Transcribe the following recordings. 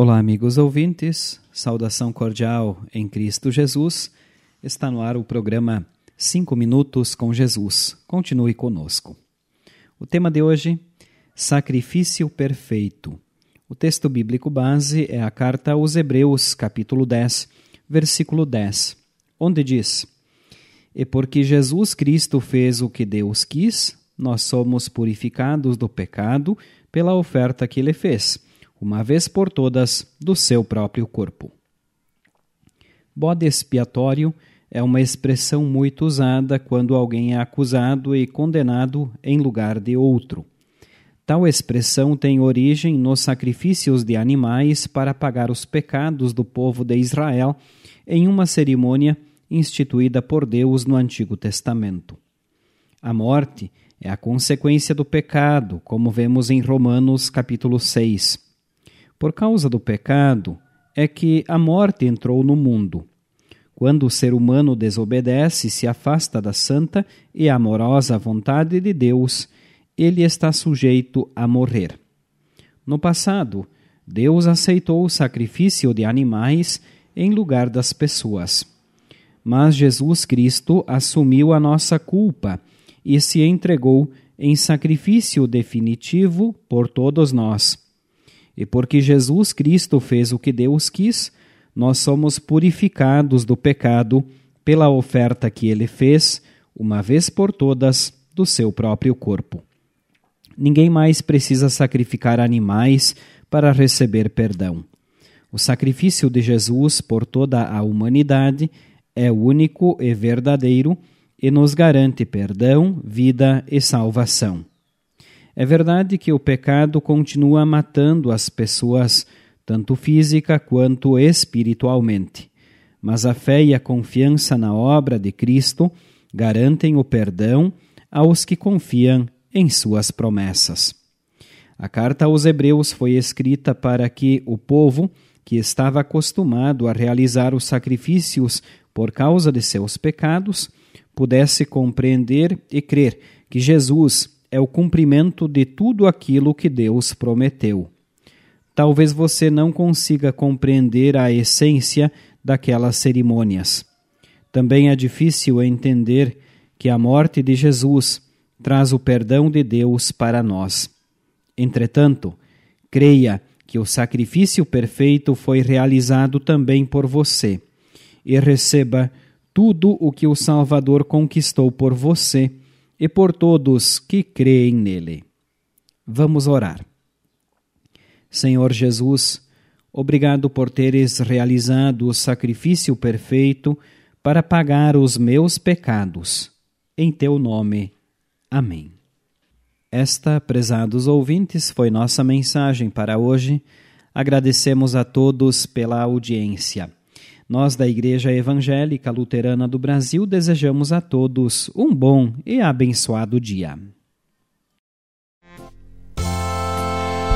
Olá, amigos ouvintes, saudação cordial em Cristo Jesus. Está no ar o programa 5 Minutos com Jesus. Continue conosco. O tema de hoje: Sacrifício Perfeito. O texto bíblico base é a carta aos Hebreus, capítulo 10, versículo 10, onde diz: E porque Jesus Cristo fez o que Deus quis, nós somos purificados do pecado pela oferta que ele fez uma vez por todas, do seu próprio corpo. Bode expiatório é uma expressão muito usada quando alguém é acusado e condenado em lugar de outro. Tal expressão tem origem nos sacrifícios de animais para pagar os pecados do povo de Israel em uma cerimônia instituída por Deus no Antigo Testamento. A morte é a consequência do pecado, como vemos em Romanos capítulo 6. Por causa do pecado é que a morte entrou no mundo. Quando o ser humano desobedece e se afasta da santa e amorosa vontade de Deus, ele está sujeito a morrer. No passado, Deus aceitou o sacrifício de animais em lugar das pessoas. Mas Jesus Cristo assumiu a nossa culpa e se entregou em sacrifício definitivo por todos nós. E porque Jesus Cristo fez o que Deus quis, nós somos purificados do pecado pela oferta que ele fez, uma vez por todas, do seu próprio corpo. Ninguém mais precisa sacrificar animais para receber perdão. O sacrifício de Jesus por toda a humanidade é único e verdadeiro e nos garante perdão, vida e salvação. É verdade que o pecado continua matando as pessoas, tanto física quanto espiritualmente, mas a fé e a confiança na obra de Cristo garantem o perdão aos que confiam em suas promessas. A carta aos Hebreus foi escrita para que o povo, que estava acostumado a realizar os sacrifícios por causa de seus pecados, pudesse compreender e crer que Jesus é o cumprimento de tudo aquilo que Deus prometeu. Talvez você não consiga compreender a essência daquelas cerimônias. Também é difícil entender que a morte de Jesus traz o perdão de Deus para nós. Entretanto, creia que o sacrifício perfeito foi realizado também por você e receba tudo o que o Salvador conquistou por você e por todos que creem nele. Vamos orar. Senhor Jesus, obrigado por teres realizado o sacrifício perfeito para pagar os meus pecados. Em teu nome. Amém. Esta, prezados ouvintes, foi nossa mensagem para hoje. Agradecemos a todos pela audiência. Nós, da Igreja Evangélica Luterana do Brasil, desejamos a todos um bom e abençoado dia.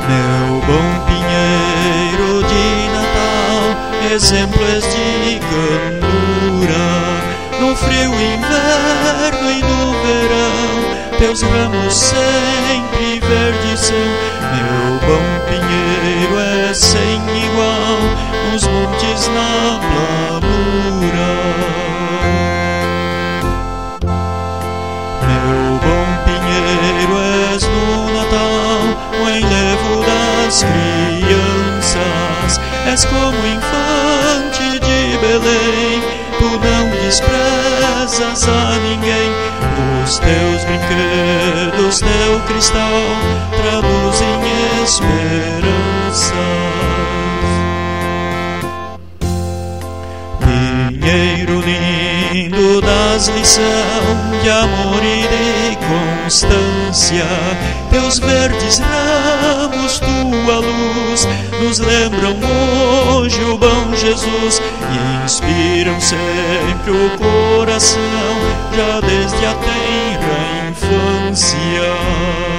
Meu bom pinheiro de Natal, exemplos de candura, no frio inverno e no verão, teus ramos sempre verdes são. Meu bom pinheiro é igual, nos montes na das crianças, és como infante de Belém, tu não desprezas a ninguém. Os teus brinquedos, teu cristal, traduzem esperanças. Pinheiro lindo das lições de amor e de constância, teus verdes ramos, tua luz, nos lembram hoje o bom Jesus e inspiram sempre o coração, já desde a tenra infância.